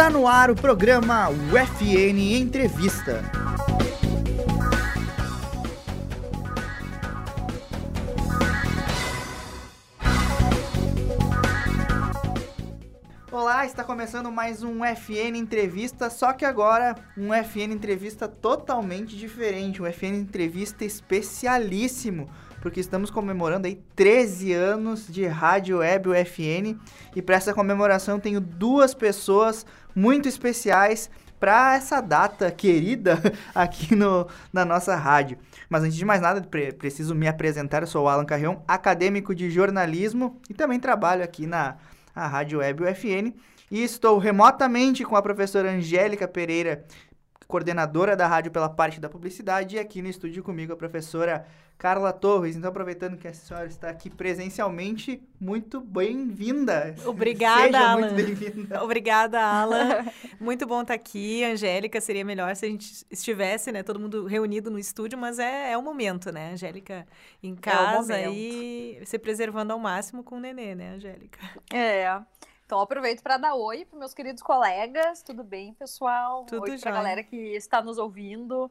Está no ar o programa UFN Entrevista. Olá, está começando mais um FN Entrevista, só que agora um FN Entrevista totalmente diferente, um FN Entrevista especialíssimo, porque estamos comemorando aí 13 anos de Rádio Web UFN e para essa comemoração tenho duas pessoas muito especiais para essa data querida aqui no, na nossa rádio. Mas antes de mais nada, pre preciso me apresentar. Eu sou o Alan Carrion, acadêmico de jornalismo e também trabalho aqui na Rádio Web UFN. E estou remotamente com a professora Angélica Pereira, coordenadora da rádio pela parte da publicidade, e aqui no estúdio comigo a professora Carla Torres. Então, aproveitando que a senhora está aqui presencialmente, muito bem-vinda. Obrigada, Seja Alan. muito bem-vinda. Obrigada, Alan. muito bom estar aqui. Angélica, seria melhor se a gente estivesse, né, todo mundo reunido no estúdio, mas é, é o momento, né, Angélica em casa momento. e se preservando ao máximo com o nenê, né, Angélica? É. Então aproveito para dar oi para meus queridos colegas. Tudo bem, pessoal? Tudo oi pra jóia. galera que está nos ouvindo.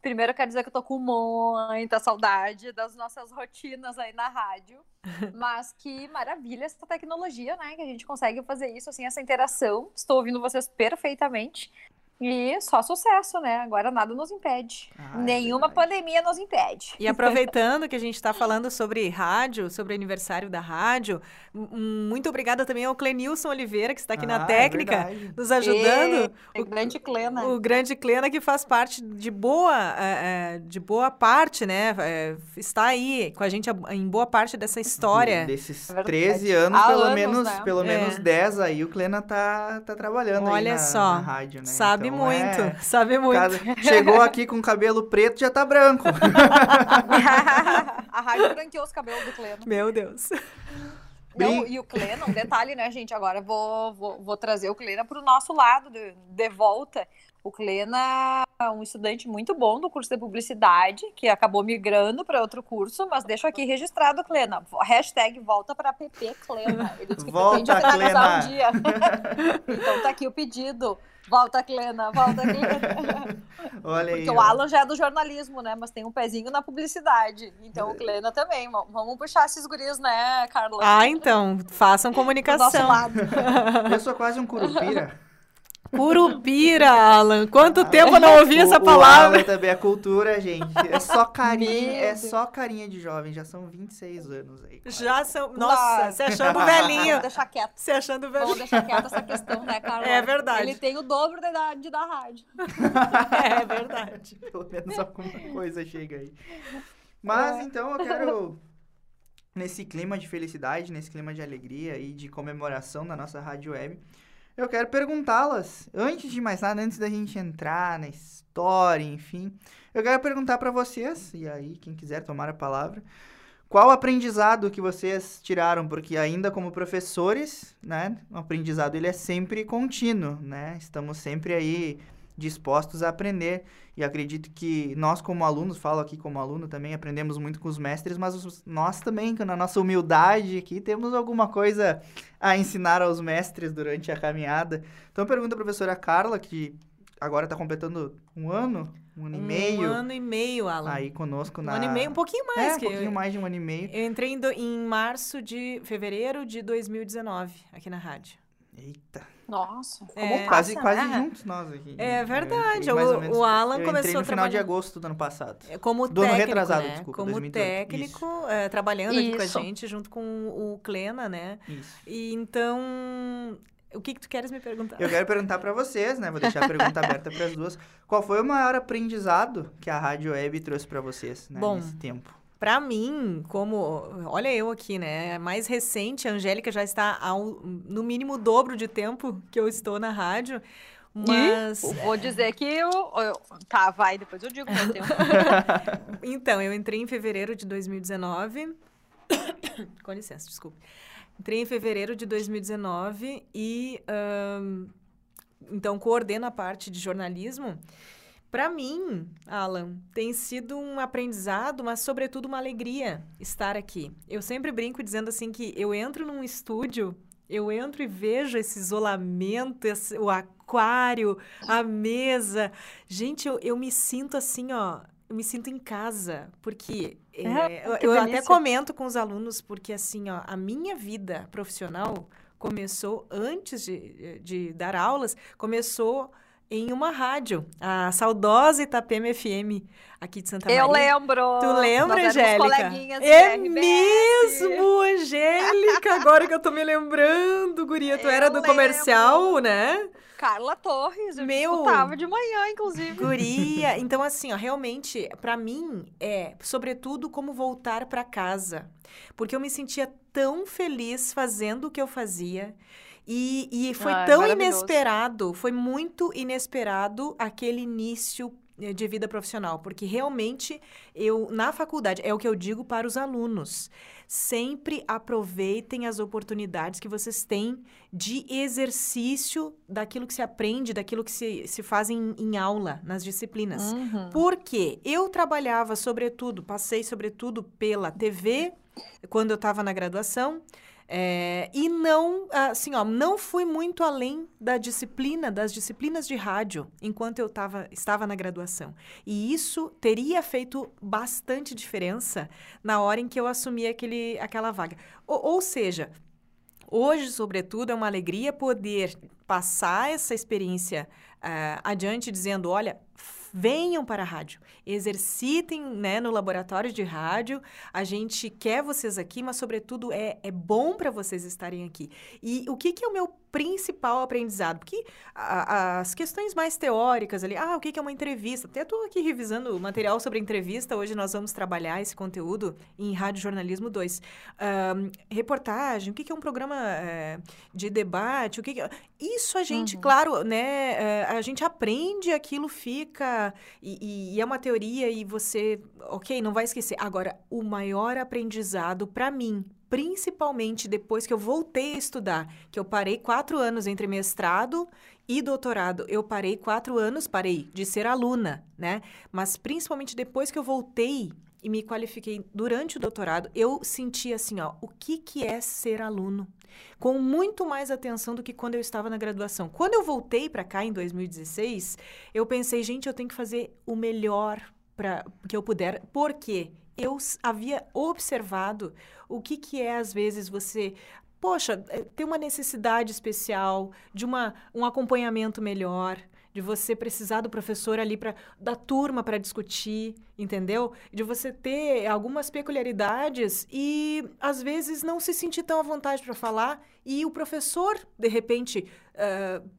Primeiro eu quero dizer que eu tô com muita saudade das nossas rotinas aí na rádio. Mas que maravilha essa tecnologia, né? Que a gente consegue fazer isso, assim, essa interação. Estou ouvindo vocês perfeitamente. E só sucesso, né? Agora nada nos impede. Ah, é Nenhuma verdade. pandemia nos impede. E aproveitando que a gente está falando sobre rádio, sobre o aniversário da rádio, muito obrigada também ao Clenilson Oliveira, que está aqui Ah, na é técnica, verdade. nos ajudando. É grande Clena. O grande Clena que faz parte de boa, é, é, de boa parte, né? É, está aí com a gente em boa parte dessa história. Desses É verdade. 13 anos, Há pelo anos, menos, né? pelo É. menos 10 aí, o Klena tá, tá trabalhando aí Olha na, só, na rádio, né? Sabe Então, muito, é, sabe muito. cada- chegou aqui com cabelo preto, já tá branco. a rádio branqueou os cabelos do Cleno. Meu Deus. Não, e o Clena, um detalhe, né, gente? Agora eu vou, vou, vou trazer o Clena para o nosso lado, de, de volta. O Clena é um estudante muito bom do curso de publicidade, que acabou migrando para outro curso, mas deixo aqui registrado, Clena. Hashtag volta para PP Clena. Ele disse que Volta, pretende finalizar Clena. um dia. então tá aqui o pedido. Volta, Clena, volta, Clena. Olha aí. Porque o ó. Alan já é do jornalismo, né? Mas tem um pezinho na publicidade. Então o Clena também. Vamos puxar esses guris, né, Carla? Ah, então, façam Do nosso comunicação. lado. Eu sou quase um curupira. Curupira, Alan. Quanto tempo eu não ouvi O- essa o palavra? Alan também é cultura, gente. É só carinha, é só carinha de jovem, já são 26 anos aí. quase. Já são. Nossa, se achando Vamos velhinho. deixar quieto. Se achando Vamos velhinho. deixar quieta essa questão, né, Carla? É verdade. Ele tem o dobro da idade da rádio. É verdade. Pelo menos alguma coisa chega aí. Mas É. então eu quero, nesse clima de felicidade, nesse clima de alegria e de comemoração da nossa rádio web, eu quero perguntá-las, antes de mais nada, antes da gente entrar na história, enfim, eu quero perguntar para vocês, e aí quem quiser tomar a palavra, qual o aprendizado que vocês tiraram? Porque ainda como professores, né, o aprendizado ele é sempre contínuo, né? Estamos sempre aí dispostos a aprender. E acredito que nós, como alunos, falo aqui como aluno também, aprendemos muito com os mestres, mas os- nós também, na nossa humildade aqui, temos alguma coisa a ensinar aos mestres durante a caminhada. Então, pergunta a professora Carla, que agora está completando um ano, um ano e meio, Um ano e meio, Alan. aí conosco um na... ano e meio, um pouquinho É, mais. um que pouquinho eu, mais de um ano e meio. eu entrei em, do- em março de fevereiro de 2019 aqui na rádio. Eita, Nossa, como É. quase, passa, quase né? juntos nós aqui. É Eu verdade, ou o- menos- o Alan eu começou no final de agosto do ano passado. É, Como Do ano técnico, retrasado, né? desculpa, Como 2018. técnico, é, trabalhando aqui com a Isso. gente, junto com o Clena, né? Isso. E então, o que que tu queres me perguntar? Eu quero perguntar pra vocês, né? Vou deixar a pergunta aberta para as duas. Qual foi o maior aprendizado que a Rádio Web trouxe pra vocês, né, Bom, nesse tempo? Pra mim, como. Olha eu aqui, né? Mais recente, a Angélica já está ao, no mínimo o dobro de tempo que eu estou na rádio. Mas. Eu Vou dizer que eu, eu- Tá, vai, depois eu digo meu tempo. Então, eu entrei em fevereiro de 2019. Com licença, desculpe. Entrei em fevereiro de 2019 e. ahn, então, coordeno a parte de jornalismo. Para mim, Alan, tem sido um aprendizado, mas sobretudo uma alegria estar aqui. Eu sempre brinco dizendo assim que eu entro num estúdio Eu entro e vejo esse isolamento, esse, o aquário, a mesa. Gente, eu, eu me sinto assim, ó. Eu me sinto em casa, porque é, eu, eu até comento com os alunos, porque assim, ó, a minha vida profissional começou antes de, de dar aulas, começou em uma rádio, a saudosa Itapema FM, aqui de Santa Maria. Eu lembro. Tu lembra, Angélica? É mesmo, Angélica, agora que eu tô me lembrando, guria, tu eu era do lembro. comercial, né? Carla Torres, eu Meu, escutava de manhã, inclusive. Guria, então assim, ó, realmente, para mim é, sobretudo, como voltar para casa. Porque eu me sentia tão feliz fazendo o que eu fazia. E, e foi Ai, tão inesperado, foi muito inesperado aquele início eh, de vida profissional, porque realmente eu na faculdade é o que eu digo para os alunos. Sempre aproveitem as oportunidades que vocês têm de exercício daquilo que se aprende, daquilo que se, se faz em, em aula, nas disciplinas. Uhum. Porque eu trabalhava, sobretudo, passei sobretudo pela TV, quando eu estava na graduação, é, e não, assim, ó, não fui muito além da disciplina, das disciplinas de rádio, enquanto eu tava, estava na graduação. E isso teria feito bastante diferença na hora em que eu assumi aquele, aquela vaga. ou, ou seja, hoje, sobretudo, é uma alegria poder passar essa experiência uh, adiante, dizendo: olha, venham para a rádio, exercitem né, no laboratório de rádio. A gente quer vocês aqui, mas, sobretudo, é, é bom para vocês estarem aqui. E o que, que é o meu principal aprendizado? Porque a, as questões mais teóricas ali, ah, o que, é uma entrevista? Até estou aqui revisando o material sobre entrevista. Hoje nós vamos trabalhar esse conteúdo em Rádio Jornalismo 2. Um, reportagem, o que, é um programa é, de debate? O que, que é... Isso a gente, uhum. claro, né? É, a gente aprende, aquilo fica e, e, é uma teoria e você, ok, não vai esquecer. Agora, o maior aprendizado para mim, principalmente depois que eu voltei a estudar, que eu parei quatro anos entre mestrado e doutorado. Eu parei quatro anos, parei de ser aluna, né? Mas principalmente depois que eu voltei e me qualifiquei durante o doutorado, eu senti assim, ó, o que que é ser aluno? Com muito mais atenção do que quando eu estava na graduação. Quando eu voltei para cá em 2016, eu pensei, gente, eu tenho que fazer o melhor para que eu puder, porque eu havia observado o que que é às vezes você poxa, eh, ter uma necessidade especial de uma, um acompanhamento melhor, de você precisar do professor ali para da turma para discutir, entendeu? De você ter algumas peculiaridades e às vezes não se sentir tão à vontade para falar e o professor de repente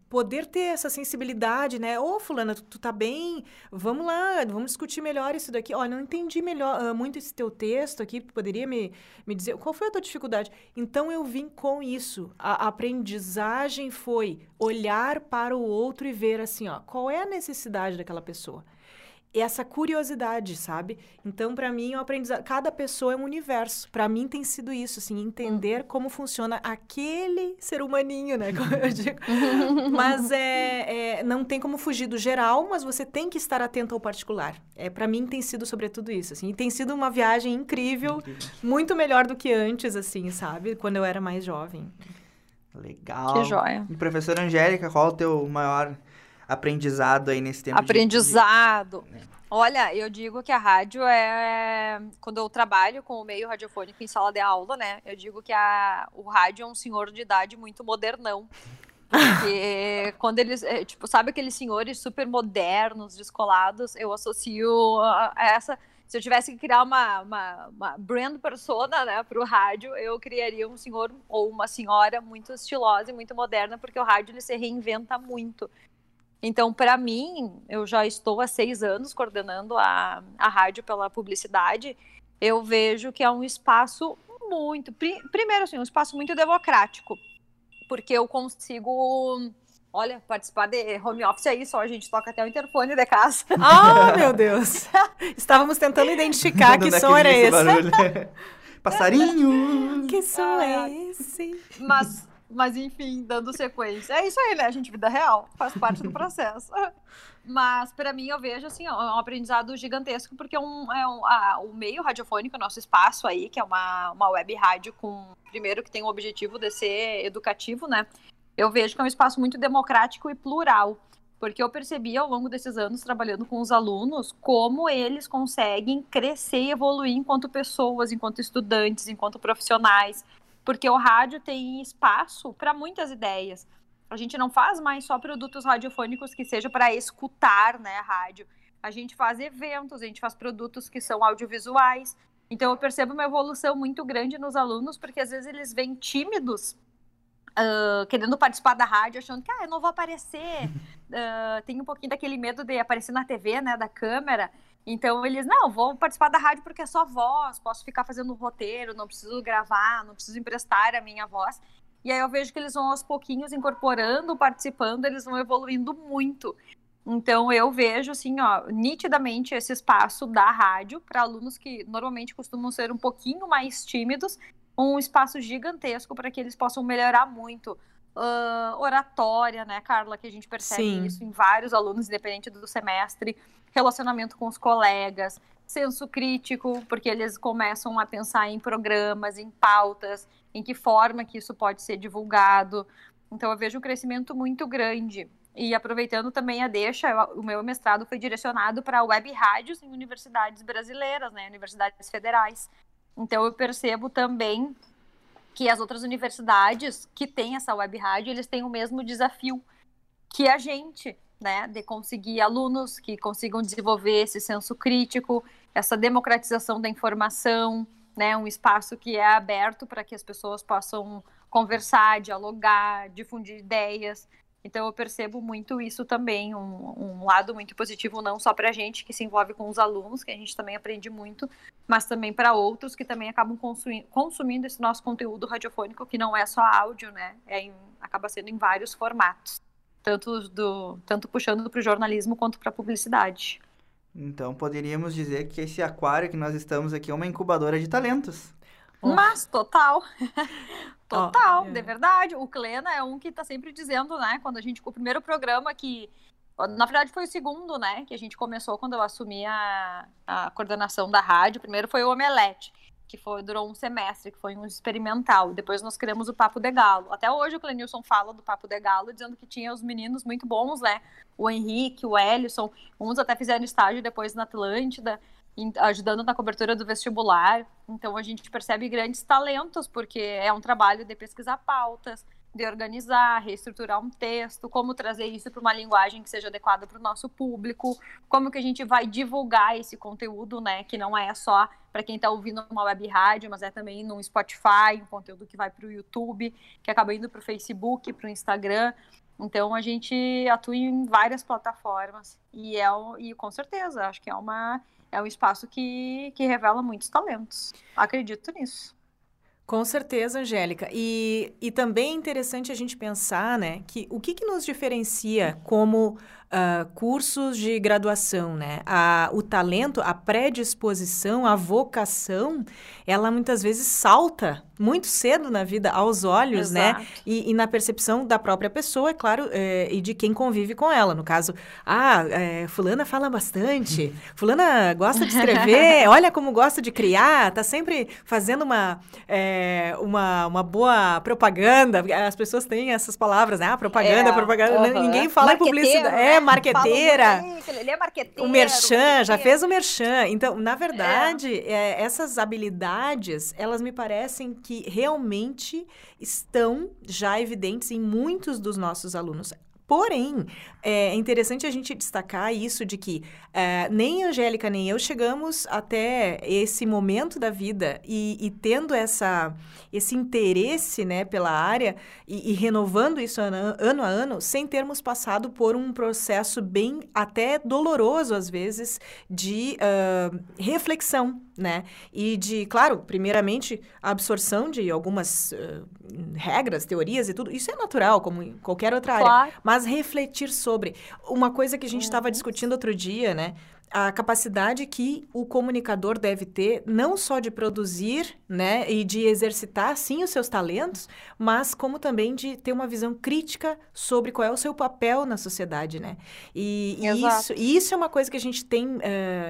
poder ter essa sensibilidade, né? Ô, fulana, tu, tu, tá bem? Vamos lá, vamos discutir melhor isso daqui. Olha, não entendi melhor uh, muito esse teu texto aqui, poderia me, me dizer qual foi a tua dificuldade? Então, eu vim com isso. A, a aprendizagem foi olhar para o outro e ver assim, ó, qual é a necessidade daquela pessoa essa curiosidade, sabe? Então, para mim, o aprendizado, cada pessoa é um universo. Para mim tem sido isso, assim, entender como funciona aquele ser humaninho, né? Como eu digo. mas é, é, não tem como fugir do geral, mas você tem que estar atento ao particular. É, para mim tem sido sobretudo isso, assim. E tem sido uma viagem incrível, incrível, muito melhor do que antes, assim, sabe? Quando eu era mais jovem. Legal. Que joia. E professora Angélica, qual o teu maior aprendizado aí nesse tempo? Aprendizado. De... Olha, eu digo que a rádio é. Quando eu trabalho com o meio radiofônico em sala de aula, né? Eu digo que a... o rádio é um senhor de idade muito modernão. Porque quando eles, é, tipo, sabe aqueles senhores super modernos, descolados, eu associo a essa. Se eu tivesse que criar uma, uma, uma brand persona, né, para o rádio, eu criaria um senhor ou uma senhora muito estilosa e muito moderna, porque o rádio ele se reinventa muito. Então, para mim, eu já estou há seis anos coordenando a, a rádio pela publicidade. Eu vejo que é um espaço muito. Pri, primeiro, assim, um espaço muito democrático, porque eu consigo. Olha, participar de home office é isso, a gente toca até o interfone de casa. Ah, oh, meu Deus! Estávamos tentando identificar que som era esse. Passarinho! Que som é esse? Mas Mas enfim, dando sequência. É isso aí, né, gente? Vida real. Faz parte do processo. Mas para mim eu vejo assim, ó, é um aprendizado gigantesco, porque é um, é um, a, o meio radiofônico, o nosso espaço aí, que é uma, uma web rádio com. Primeiro que tem o objetivo de ser educativo, né? Eu vejo que é um espaço muito democrático e plural. Porque eu percebi ao longo desses anos trabalhando com os alunos como eles conseguem crescer e evoluir enquanto pessoas, enquanto estudantes, enquanto profissionais. Porque o rádio tem espaço para muitas ideias. A gente não faz mais só produtos radiofônicos que seja para escutar, né, rádio. A gente faz eventos, a gente faz produtos que são audiovisuais. Então eu percebo uma evolução muito grande nos alunos, porque às vezes eles vêm tímidos Uh, querendo participar da rádio, achando que ah, eu não vou aparecer. Uh, tem um pouquinho daquele medo de aparecer na TV, né, da câmera. Então eles, não, vou participar da rádio porque é só voz, posso ficar fazendo roteiro, não preciso gravar, não preciso emprestar a minha voz. E aí eu vejo que eles vão aos pouquinhos incorporando, participando, eles vão evoluindo muito. Então eu vejo assim, ó, nitidamente esse espaço da rádio para alunos que normalmente costumam ser um pouquinho mais tímidos, um espaço gigantesco para que eles possam melhorar muito. Uh, oratória, né, Carla, que a gente percebe Sim. isso em vários alunos, independente do semestre, relacionamento com os colegas, senso crítico, porque eles começam a pensar em programas, em pautas, em que forma que isso pode ser divulgado. Então eu vejo um crescimento muito grande. E aproveitando também a deixa, o meu mestrado foi direcionado para web rádios em universidades brasileiras, né, universidades federais. Então eu percebo também que as outras universidades que têm essa web rádio, eles têm o mesmo desafio que a gente, né, de conseguir alunos que consigam desenvolver esse senso crítico, essa democratização da informação, né, um espaço que é aberto para que as pessoas possam conversar, dialogar, difundir ideias. Então eu percebo muito isso também, um, um lado muito positivo, não só para a gente que se envolve com os alunos, que a gente também aprende muito, mas também para outros que também acabam consumindo, esse nosso conteúdo radiofônico, que não é só áudio, né? É em, acaba sendo em vários formatos, tanto, do, tanto puxando para o jornalismo quanto para a publicidade. Então poderíamos dizer que esse aquário que nós estamos aqui é uma incubadora de talentos. Mas, total. total, oh, é. de verdade. O Klena é um que está sempre dizendo, né? Quando a gente. O primeiro programa que. Na verdade, foi o segundo, né? Que a gente começou quando eu assumi a, a coordenação da rádio. O primeiro foi o Omelete, que foi, durou um semestre, que foi um experimental. Depois nós criamos o Papo de Galo. Até hoje o Clenilson fala do Papo de Galo, dizendo que tinha os meninos muito bons, né? O Henrique, o Ellison, uns até fizeram estágio depois na Atlântida ajudando na cobertura do vestibular. Então a gente percebe grandes talentos, porque é um trabalho de pesquisar pautas, de organizar, reestruturar um texto, como trazer isso para uma linguagem que seja adequada para o nosso público, como que a gente vai divulgar esse conteúdo, né, que não é só para quem está ouvindo uma web rádio, mas é também no Spotify, um conteúdo que vai para o YouTube, que acaba indo para o Facebook, para o Instagram. Então a gente atua em várias plataformas e é e com certeza acho que é uma é um espaço que, que revela muitos talentos. Acredito nisso. Com certeza, Angélica. E, e também é interessante a gente pensar, né, que o que, que nos diferencia como uh, cursos de graduação, né? A, o talento, a predisposição, a vocação, ela muitas vezes salta muito cedo na vida aos olhos, né? Exato. né? E, e, na percepção da própria pessoa, é claro, é, e de quem convive com ela. No caso, ah, é, fulana fala bastante, fulana gosta de escrever, olha como gosta de criar, tá sempre fazendo uma, é, uma, uma boa propaganda. As pessoas têm essas palavras, né? Ah, propaganda, propaganda. Ninguém fala em publicidade. É, marqueteira. Ele é marqueteiro. O merchan, já fez o merchan. Então, na verdade, é. É, essas habilidades, elas me parecem que realmente estão já evidentes em muitos dos nossos alunos. Porém, é interessante a gente destacar isso de que é, nem a Angélica nem eu chegamos até esse momento da vida e, e tendo essa, esse interesse né, pela área e, e renovando isso ano, ano, a ano, sem termos passado por um processo bem até doloroso, às vezes, de uh, reflexão, né? E de, claro, primeiramente, a absorção de algumas uh, regras, teorias e tudo. Isso é natural, como em qualquer outra claro. área. Mas refletir sobre. Uma coisa que a gente estava uhum. discutindo outro dia, né? a capacidade que o comunicador deve ter, não só de produzir, né, e de exercitar, sim, os seus talentos, mas como também de ter uma visão crítica sobre qual é o seu papel na sociedade, né? E, e isso, isso é uma coisa que a gente tem, uh,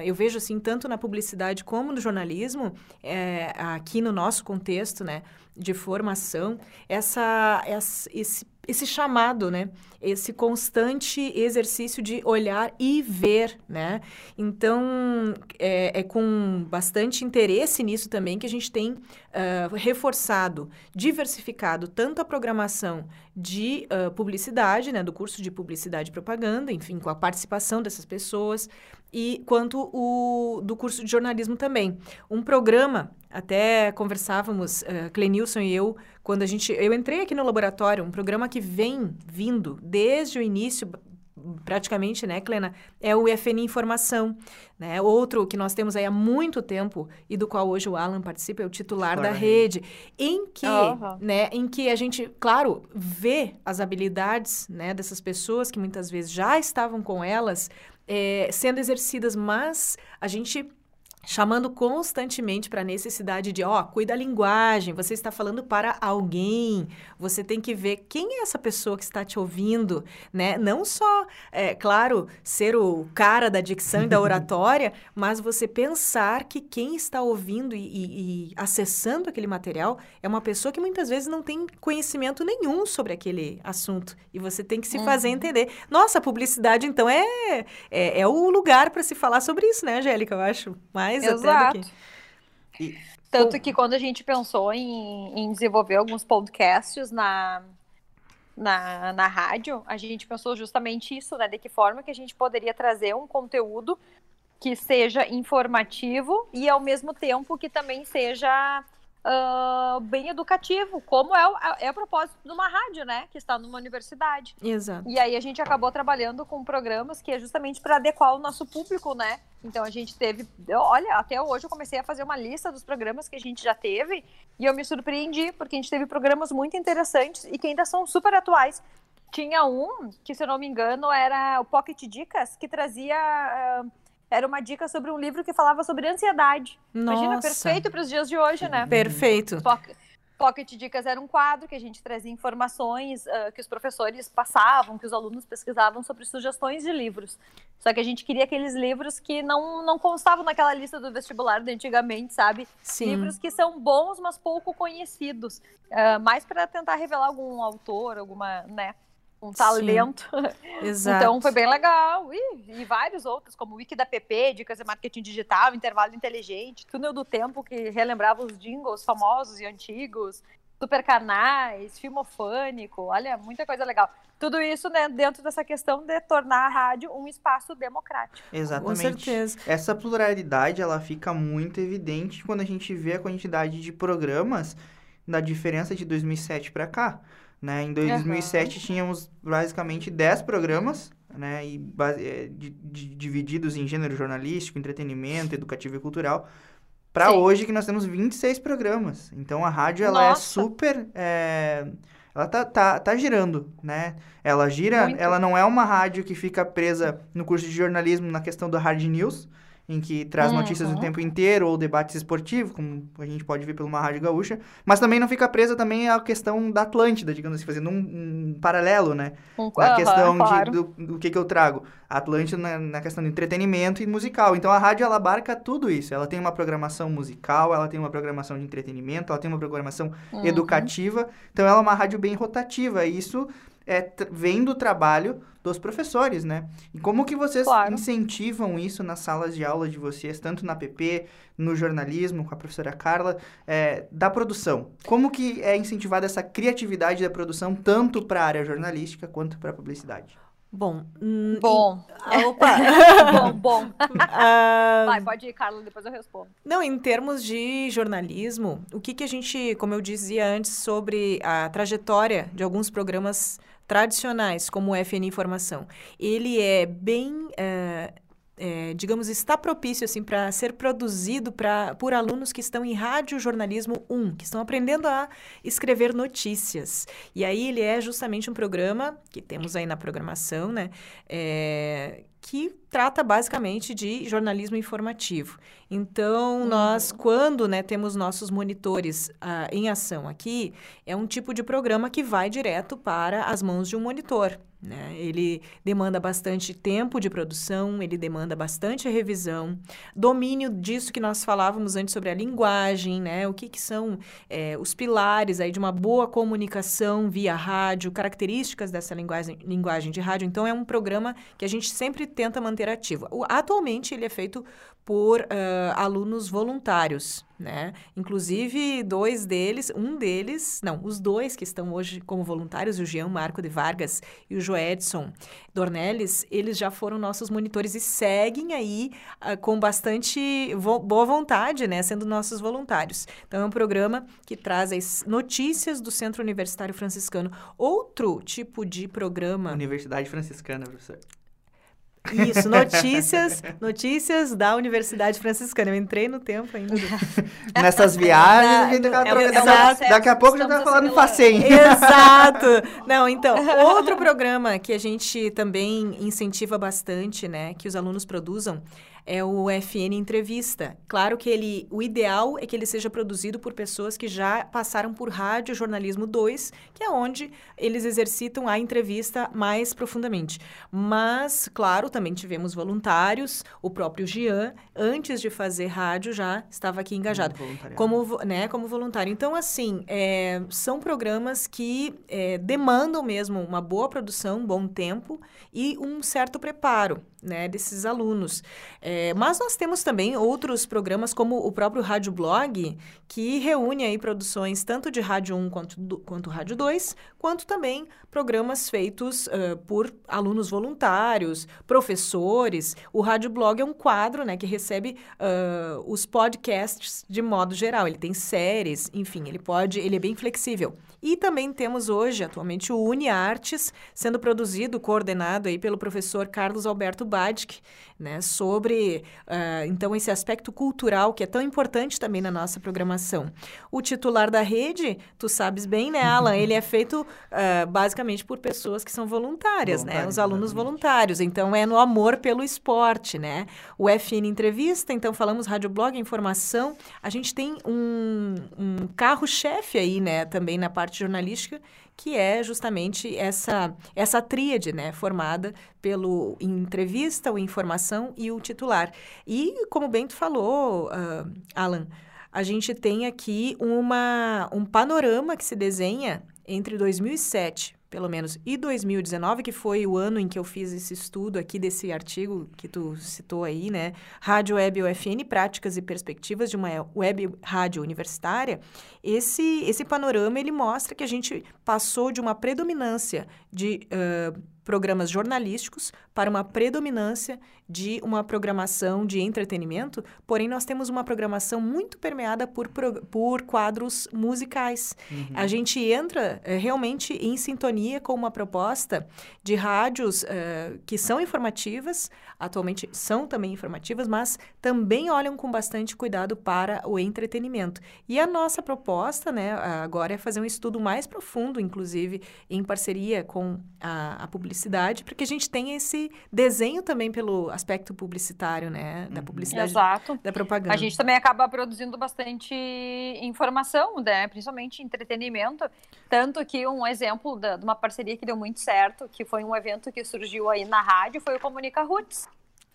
eu vejo assim, tanto na publicidade como no jornalismo, é, aqui no nosso contexto, né, de formação, essa, essa esse esse chamado, né? Esse constante exercício de olhar e ver, né? Então, é, é com bastante interesse nisso também que a gente tem uh, reforçado, diversificado tanto a programação de uh, publicidade, né? Do curso de publicidade e propaganda, enfim, com a participação dessas pessoas, e quanto o do curso de jornalismo também. Um programa, até conversávamos, uh, Clenilson e eu, quando a gente. Eu entrei aqui no laboratório, um programa que vem vindo desde o início, praticamente, né, Clena, é o FNI Informação, né? Outro que nós temos aí há muito tempo e do qual hoje o Alan participa é o titular da rede, em que, uhum. né, em que a gente, claro, vê as habilidades, né, dessas pessoas que muitas vezes já estavam com elas é, sendo exercidas, mas a gente chamando constantemente para a necessidade de, ó, oh, cuida da linguagem, você está falando para alguém, você tem que ver quem é essa pessoa que está te ouvindo, né? Não só, é, claro, ser o cara da dicção e da oratória, mas você pensar que quem está ouvindo e, e, e, acessando aquele material é uma pessoa que muitas vezes não tem conhecimento nenhum sobre aquele assunto e você tem que se fazer uhum. entender. Nossa, a publicidade, então, é, é, é o lugar para se falar sobre isso, né, Angélica? Eu acho mais mais Exato. até do que... E... Tanto que quando a gente pensou em, em desenvolver alguns podcasts na, na, na rádio, a gente pensou justamente isso, né? De que forma que a gente poderia trazer um conteúdo que seja informativo e ao mesmo tempo que também seja uh, bem educativo, como é, é, o propósito de uma rádio, né? Que está numa universidade. Exato. E aí a gente acabou trabalhando com programas que é justamente para adequar o nosso público, né? Então a gente teve. Olha, até hoje eu comecei a fazer uma lista dos programas que a gente já teve e eu me surpreendi, porque a gente teve programas muito interessantes e que ainda são super atuais. Tinha um, que se eu não me engano, era o Pocket Dicas, que trazia. Uh, era uma dica sobre um livro que falava sobre ansiedade. Nossa. Imagina, perfeito para os dias de hoje, né? Perfeito. Pocket Dicas era um quadro que a gente trazia informações uh, que os professores passavam, que os alunos pesquisavam sobre sugestões de livros. Só que a gente queria aqueles livros que não, não constavam naquela lista do vestibular de antigamente, sabe? Sim. Livros que são bons, mas pouco conhecidos. Uh, mais para tentar revelar algum autor, alguma, né? Um talento. Exato. Então foi bem legal. E, e, vários outros, como o Wiki da PP, Dicas de Marketing Digital, Intervalo Inteligente, Túnel do Tempo, que relembrava os jingles famosos e antigos, super canais, filmofânico, olha, muita coisa legal. Tudo isso né, dentro dessa questão de tornar a rádio um espaço democrático. Exatamente. Com certeza. Essa pluralidade, ela fica muito evidente quando a gente vê a quantidade de programas da diferença de 2007 para cá. Né? Em 2007 uhum. tínhamos basicamente 10 programas, né? E, é, de, de, divididos em gênero jornalístico, entretenimento, educativo e cultural. Para hoje que nós temos 26 programas. Então a rádio ela é Nossa. é super. É, ela tá, tá, tá girando, né? Ela gira, Muito. ela não é uma rádio que fica presa no curso de jornalismo na questão do hard news, em que traz uhum. notícias o tempo inteiro, ou debates esportivos, como a gente pode ver pelo uma rádio gaúcha, mas também não fica presa também à questão da Atlântida, digamos assim, fazendo um, um paralelo, né? Um, na uhum, questão claro. de, do, do que, que eu trago. A Atlântida na, na, questão de entretenimento e musical. Então, a rádio, ela abarca tudo isso. Ela tem uma programação musical, ela tem uma programação de entretenimento, ela tem uma programação uhum. educativa. Então, ela é uma rádio bem rotativa. E isso é, vem do trabalho dos professores, né? E como que vocês claro. incentivam isso nas salas de aula de vocês, tanto na PP, no jornalismo, com a professora Carla, é, da produção? Como que é incentivada essa criatividade da produção, tanto para a área jornalística quanto para a publicidade? Bom. Hum, bom. Ah, opa! bom, bom. Uh, Vai, pode ir, Carla, depois eu respondo. Não, em termos de jornalismo, o que, que a gente, como eu dizia antes, sobre a trajetória de alguns programas tradicionais, como o FN Informação, ele é bem, é, é, digamos, está propício assim para ser produzido pra, por alunos que estão em rádio jornalismo 1, que estão aprendendo a escrever notícias. E aí ele é justamente um programa que temos aí na programação, né? É, que trata basicamente de jornalismo informativo. Então, nós, quando né, temos nossos monitores uh, em ação aqui, é um tipo de programa que vai direto para as mãos de um monitor. Né? Ele demanda bastante tempo de produção, ele demanda bastante revisão, domínio disso que nós falávamos antes sobre a linguagem, né? o que, que são é, os pilares aí de uma boa comunicação via rádio, características dessa linguagem, linguagem de rádio. Então, é um programa que a gente sempre tenta manter ativo. O, atualmente, ele é feito por uh, alunos voluntários, né? Inclusive, dois deles, um deles, não, os dois que estão hoje como voluntários, o Jean Marco de Vargas e o Joedson Dornelles, eles já foram nossos monitores e seguem aí uh, com bastante vo boa vontade, né? Sendo nossos voluntários. Então, é um programa que traz as notícias do Centro Universitário Franciscano. Outro tipo de programa... Universidade Franciscana, professor. Isso, notícias, notícias da Universidade Franciscana. Eu entrei no tempo ainda. Nessas viagens, a gente tá é, daqui a pouco já tá falando no Facem. Exato. Não, então, outro programa que a gente também incentiva bastante, né, que os alunos produzam, é o FN Entrevista. Claro que ele, o ideal é que ele seja produzido por pessoas que já passaram por Rádio Jornalismo 2, que é onde eles exercitam a entrevista mais profundamente. Mas, claro, também tivemos voluntários, o próprio Gian, antes de fazer rádio, já estava aqui engajado. Como, né, como voluntário. Então, assim, é, são programas que é, demandam mesmo uma boa produção, um bom tempo e um certo preparo né, desses alunos. É, mas nós temos também outros programas, como o próprio Rádio Blog, que reúne aí produções tanto de Rádio 1 quanto, do, quanto Rádio 2, quanto também programas feitos uh, por alunos voluntários, professores. O Rádio Blog é um quadro né, que recebe uh, os podcasts de modo geral. Ele tem séries, enfim, ele pode, ele é bem flexível. E também temos hoje, atualmente, o UniArtes, sendo produzido, coordenado aí pelo professor Carlos Alberto Badic, né, sobre, uh, então, esse aspecto cultural que é tão importante também na nossa programação. O titular da rede, tu sabes bem, né, Alan, ele é feito uh, basicamente por pessoas que são voluntárias, né, os alunos exatamente. voluntários, então é no amor pelo esporte, né. O FN Entrevista, então, falamos Rádio Blog, informação, a gente tem um, um carro-chefe aí, né, também na parte jornalística, que é justamente essa, essa tríade, né, formada pelo entrevista, o informação e o titular. E, como bem tu falou, uh, Alan, a gente tem aqui uma, um panorama que se desenha entre 2007 pelo menos, e 2019, que foi o ano em que eu fiz esse estudo aqui desse artigo que tu citou aí, né? Rádio Web UFN, Práticas e Perspectivas de uma Web Rádio Universitária. Esse, esse panorama, ele mostra que a gente passou de uma predominância de uh, programas jornalísticos para uma predominância de uma programação de entretenimento, porém nós temos uma programação muito permeada por, por quadros musicais. Uhum. A gente entra é, realmente em sintonia com uma proposta de rádios é, que são informativas, atualmente são também informativas, mas também olham com bastante cuidado para o entretenimento. E a nossa proposta, né, agora é fazer um estudo mais profundo, inclusive em parceria com a, a publicidade, para que a gente tenha esse desenho também pelo aspecto publicitário, né? Da uhum. publicidade. Exato. Da propaganda. A gente também acaba produzindo bastante informação, né? Principalmente entretenimento. Tanto que um exemplo da, de uma parceria que deu muito certo, que foi um evento que surgiu aí na rádio, foi o Comunica Roots.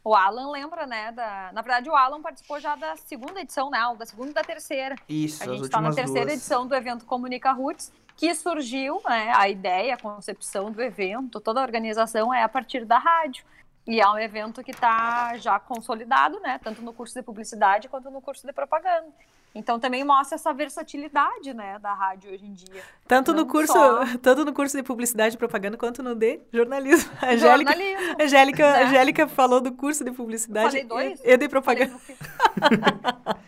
O Alan lembra, né? Da... Na verdade, o Alan participou já da segunda edição, né? Da segunda e da terceira. Isso, A gente está na terceira duas. edição do evento Comunica Roots, que surgiu, né? A ideia, a concepção do evento, toda a organização é a partir da rádio. E é um evento que está já consolidado, né? Tanto no curso de publicidade quanto no curso de propaganda. Então também mostra essa versatilidade, né, da rádio hoje em dia. Tanto Não no curso, só... tanto no curso de publicidade e propaganda quanto no de jornalismo. A Angélica, jornalismo. Angélica, né? Angélica falou do curso de publicidade Falei dois? e, e de propaganda. Falei,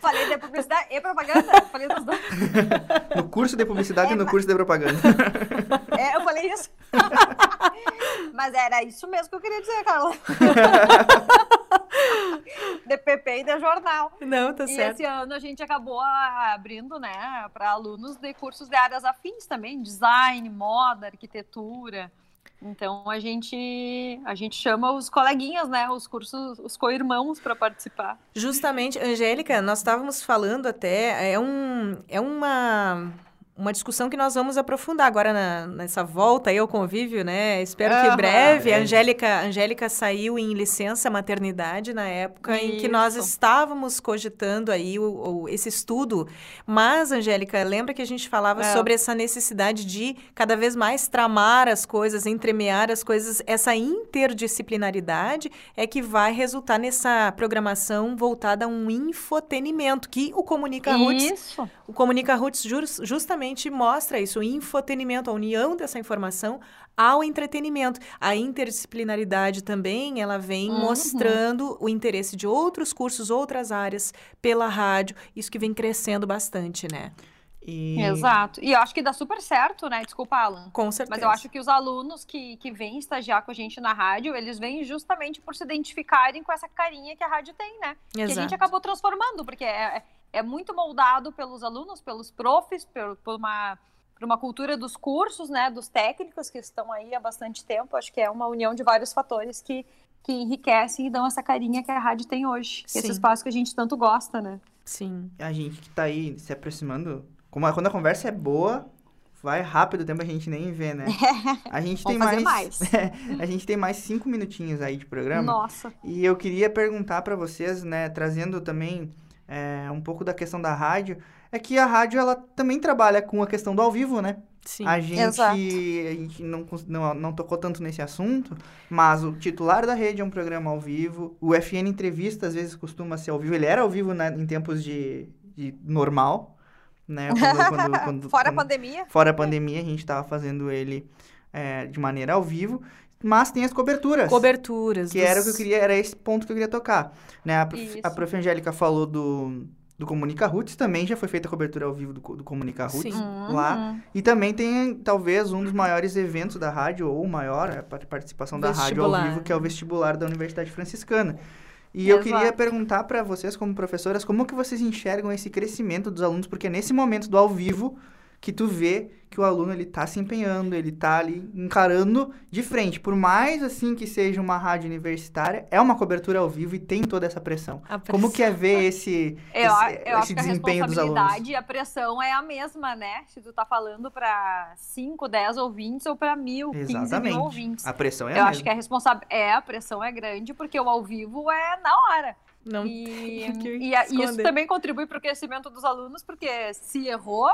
Falei de publicidade e propaganda. Falei dos dois. No curso de publicidade é, e no curso de propaganda. É, eu falei isso. Mas era isso mesmo que eu queria dizer, Carla. PP e de jornal. Não, tá e certo. esse ano a gente acabou abrindo, né, para alunos de cursos de áreas afins também, design, moda, arquitetura. Então a gente a gente chama os coleguinhas, né, os cursos, os co-irmãos para participar. Justamente, Angélica, nós estávamos falando até é um é uma uma discussão que nós vamos aprofundar agora na, nessa volta aí ao convívio, né? Espero que breve. A É. Angélica, a Angélica saiu em licença maternidade na época em que nós Isso. estávamos cogitando aí o, o- esse estudo. Mas, Angélica, lembra que a gente falava É. sobre essa necessidade de cada vez mais tramar as coisas, entremear as coisas. Essa interdisciplinaridade é que vai resultar nessa programação voltada a um infotenimento, que o Comunica Roots Isso. o Comunica Roots jus- justamente mostra isso, o infotenimento, a união dessa informação ao entretenimento. A interdisciplinaridade também, ela vem Uhum. mostrando o interesse de outros cursos, outras áreas pela rádio, isso que vem crescendo bastante, né? E... Exato. E eu acho que dá super certo, né? Desculpa, Alan. Com certeza. Mas eu acho que os alunos que, que vêm estagiar com a gente na rádio, eles vêm justamente por se identificarem com essa carinha que a rádio tem, né? Que a gente Exato. acabou transformando, porque é, é- é muito moldado pelos alunos, pelos profs, por, por uma, por uma cultura dos cursos, né? Dos técnicos que estão aí há bastante tempo. Acho que é uma união de vários fatores que, que enriquecem e dão essa carinha que a rádio tem hoje. Esse Sim. espaço que a gente tanto gosta, né? Sim. A gente que tá aí se aproximando, como a- quando a conversa é boa, vai rápido o tempo a gente nem vê, né? A gente tem mais, mais. a gente tem mais cinco minutinhos aí de programa. Nossa. E eu queria perguntar para vocês, né, trazendo também é, um pouco da questão da rádio, é que a rádio ela também trabalha com a questão do ao vivo, né? Sim. A gente, Exato. a gente não, não, não tocou tanto nesse assunto, mas o titular da rede é um programa ao vivo. O FN Entrevista, às vezes, costuma ser ao vivo. Ele era ao vivo né, em tempos de, de normal, né? Quando- quando- quando- Fora a pandemia. fora a pandemia, a gente estava fazendo ele é, de maneira ao vivo. Mas tem as coberturas. Coberturas. Que dos- era o que eu queria, era esse ponto que eu queria tocar. Né? A, prof, a prof. Angélica falou do, do Comunica Roots, também já foi feita a cobertura ao vivo do, do Comunica Roots Sim. lá. Uhum. E também tem, talvez, um dos maiores eventos da rádio, ou o maior, a par- participação da rádio ao vivo, que é o vestibular da Universidade Franciscana. E eu queria Exato. perguntar para vocês, como professoras, como que vocês enxergam esse crescimento dos alunos? Porque é nesse momento do ao vivo que tu vê que o aluno ele tá se empenhando, ele tá ali encarando de frente. Por mais assim que seja uma rádio universitária, é uma cobertura ao vivo e tem toda essa pressão. A Como pressão. que é ver esse, Eu, a- esse, eu acho esse que a desempenho dos alunos? responsabilidade e a pressão é a mesma, né? Se tu tá falando para 5, 10 ouvintes ou para mil, 15 Exatamente. mil ouvintes. A pressão é a eu mesma. acho que a responsável é a pressão é grande porque o ao vivo é na hora. Não E, tem o que e a- e isso também contribui para o crescimento dos alunos, porque se errou,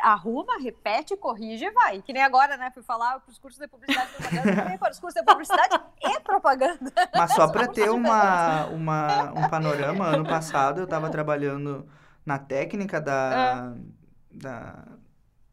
arruma, repete, corrige e vai. Que nem agora, né? Fui falar para os cursos de publicidade e propaganda, também para os cursos de publicidade e propaganda. Mas só para ter uma, uma, um panorama, ano passado eu estava trabalhando na técnica da, da,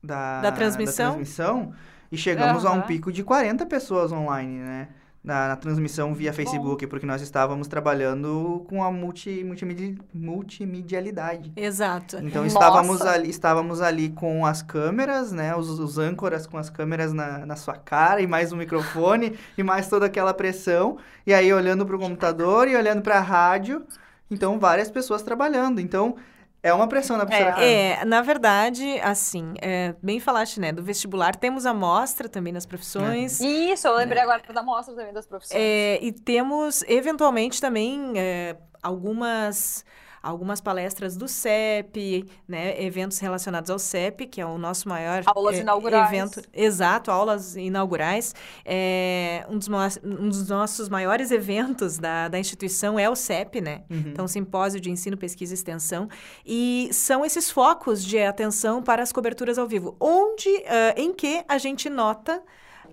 da, Da transmissão? transmissão, e chegamos a um pico de 40 pessoas online, né? Na, na transmissão via Facebook, porque nós estávamos trabalhando com a multi, multimedi, multimedialidade. Exato. Então Nossa! estávamos ali, estávamos ali com as câmeras, né? Os, os âncoras com as câmeras na, na sua cara e mais um microfone e mais toda aquela pressão. E aí olhando para o computador e olhando para a rádio. Então várias pessoas trabalhando. Então é uma pressão na professora. Carmen. É, na verdade, assim, é, bem falaste, né? Do vestibular, temos a mostra também nas profissões. Isso, eu lembrei agora da mostra também das profissões. É, e temos, eventualmente, também é, algumas, algumas palestras do CEP, né? Eventos relacionados ao CEP, que é o nosso maior Aulas é, inaugurais. evento. Exato, aulas inaugurais. É, um, dos, um dos nossos maiores eventos da, da instituição é o CEP, né? Uhum. Então, Simpósio de Ensino, Pesquisa e Extensão. E são esses focos de atenção para as coberturas ao vivo, onde, ah, em que a gente nota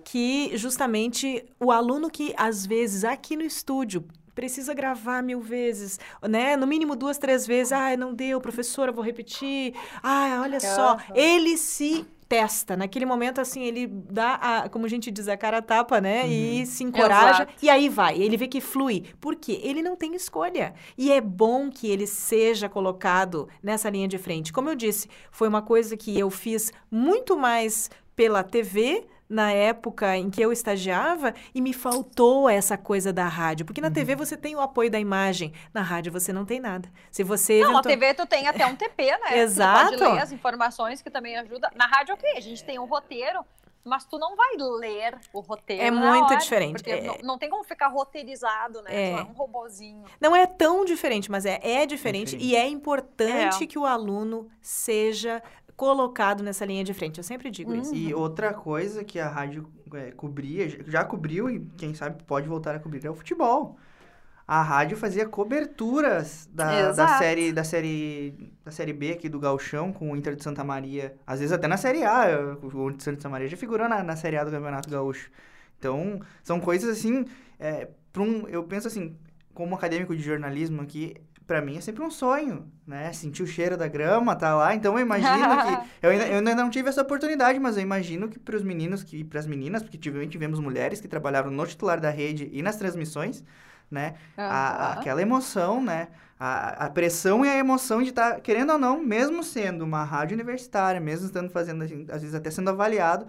que justamente o aluno que, às vezes, aqui no estúdio, precisa gravar mil vezes, né? No mínimo duas, três vezes. Ai, não deu, professora, vou repetir. Ai, olha só. Ele se testa. Naquele momento, assim, ele dá, a, como a gente diz, a cara a tapa, né? E se encoraja. Exato. E aí vai. Ele vê que flui. Por quê? Ele não tem escolha. E é bom que ele seja colocado nessa linha de frente. Como eu disse, foi uma coisa que eu fiz muito mais pela TV na época em que eu estagiava e me faltou essa coisa da rádio. Porque na TV você tem o apoio da imagem, na rádio você não tem nada. Se você Não, na eventu- TV tu tem até um TP, né? Exato. Tu pode ler as informações que também ajuda. Na rádio, ok, a gente tem um roteiro mas tu não vai ler o roteiro. É na muito hora, diferente, Porque é. não, não tem como ficar roteirizado, né? É. Tu é um robozinho. Não é tão diferente, mas é, é diferente Diferente. e é importante É. que o aluno seja colocado nessa linha de frente. Eu sempre digo isso. E outra coisa que a rádio é, cobria, já cobriu e quem sabe pode voltar a cobrir é o futebol. A rádio fazia coberturas da, da série da série da série B aqui do Gauchão com o Inter de Santa Maria, às vezes até na série A, o Inter de Santa Maria já figurou na, na série A do Campeonato Gaúcho. Então, são coisas assim, é, um, eu penso assim, como acadêmico de jornalismo aqui, pra mim é sempre um sonho, né? Sentir o cheiro da grama, tá lá. Então eu imagino que eu ainda, eu ainda não tive essa oportunidade, mas eu imagino que para os meninos que, e para as meninas, porque tivemos, tivemos mulheres que trabalhavam no titular da rede e nas transmissões, né? A, Aham. aquela emoção, né? A, a pressão e a emoção de estar, querendo ou não, mesmo sendo uma rádio universitária, mesmo estando fazendo, assim, às vezes até sendo avaliado,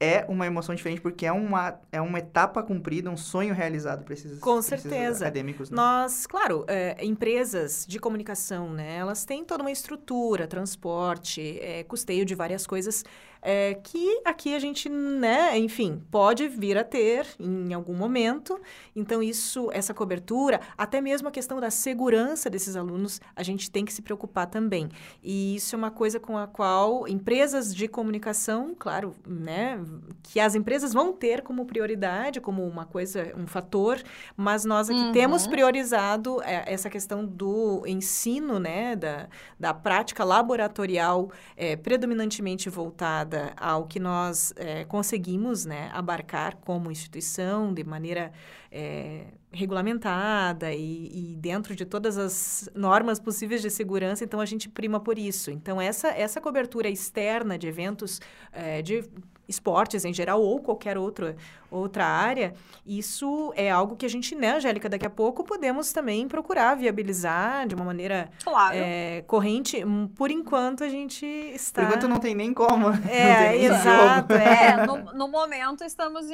é uma emoção diferente, porque é uma, é uma etapa cumprida, um sonho realizado para esses, Com certeza. acadêmicos. Né? Nós, claro, é, empresas de comunicação, né? Elas têm toda uma estrutura, transporte, é, custeio de várias coisas é, que aqui a gente, né? Enfim, pode vir a ter em algum momento. Então isso, essa cobertura, até mesmo a questão da segurança desses alunos, a gente tem que se preocupar também. E isso é uma coisa com a qual empresas de comunicação, claro, né? Que as empresas vão ter como prioridade, como uma coisa, um fator, mas nós aqui Uhum. temos priorizado é, essa questão do ensino, né, da, da prática laboratorial é, predominantemente voltada ao que nós é, conseguimos, né, abarcar como instituição de maneira é, regulamentada e, e dentro de todas as normas possíveis de segurança, então a gente prima por isso. Então essa, essa cobertura externa de eventos é, de esportes em geral ou qualquer outra, outra área, isso é algo que a gente, né, Angélica, daqui a pouco podemos também procurar viabilizar de uma maneira Claro. é, corrente. Hum, Por enquanto a gente está... Por enquanto não tem nem como. É, nem exato, jogo. é. É, no, no momento estamos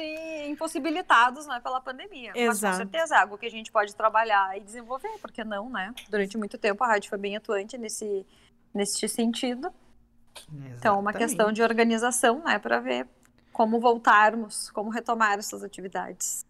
impossibilitados, né, pela pandemia. Mas Exato. com certeza é algo que a gente pode trabalhar e desenvolver, porque não, né? Durante muito tempo a rádio foi bem atuante nesse, nesse sentido. Então, uma questão de organização, né, para ver como voltarmos, como retomar essas atividades.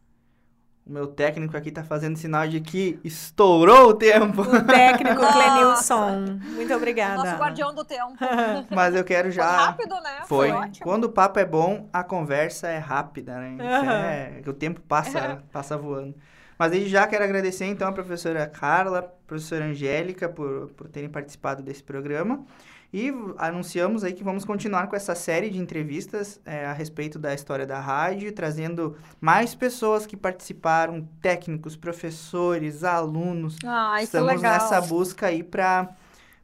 O meu técnico aqui tá fazendo sinal de que estourou o tempo. O técnico. Clenilson. Muito obrigada. Nosso guardião do tempo. Mas eu quero Foi já. rápido, né? Foi. ótimo. Quando o papo é bom, a conversa é rápida, né? Aham. é que o tempo passa, passa voando. Mas aí já quero agradecer então a professora Carla, a professora Angélica por, por terem participado desse programa. E anunciamos aí que vamos continuar com essa série de entrevistas é, a respeito da história da rádio, trazendo mais pessoas que participaram, técnicos, professores, alunos, Ai, que Estamos legal. nessa busca aí para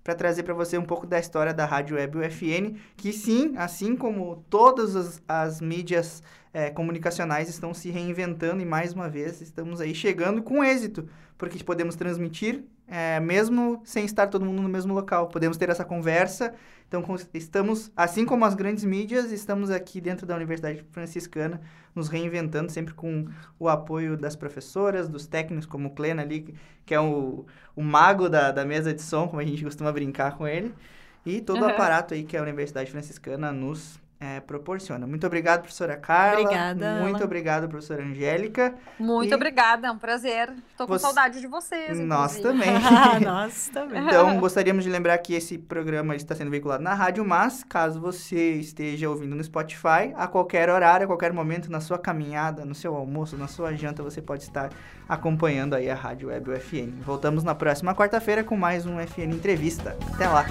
para trazer para você um pouco da história da Rádio Web UFN, que sim, assim como todas as, as mídias eh, comunicacionais estão se reinventando e mais uma vez estamos aí chegando com êxito, porque podemos transmitir eh, mesmo sem estar todo mundo no mesmo local, podemos ter essa conversa. Então estamos, assim como as grandes mídias, estamos aqui dentro da Universidade Franciscana, nos reinventando sempre com o apoio das professoras, dos técnicos como o Clena ali, que é o, o mago da, da mesa de som, como a gente costuma brincar com ele, e todo o Uhum. aparato aí que a Universidade Franciscana nos eh, proporciona. Muito obrigado, professora Carla. Obrigada, Muito Ana. obrigado, professora Angélica. Muito E- obrigada, é um prazer. Tô com Você- saudade de vocês. Nós inclusive. também. Ah, nós também. Então, gostaríamos de lembrar que esse programa está sendo veiculado na rádio, mas caso você esteja ouvindo no Spotify, a qualquer horário, a qualquer momento, na sua caminhada, no seu almoço, na sua janta, você pode estar acompanhando aí a Rádio Web UFN. Voltamos na próxima quarta-feira com mais um FN Entrevista. Até lá!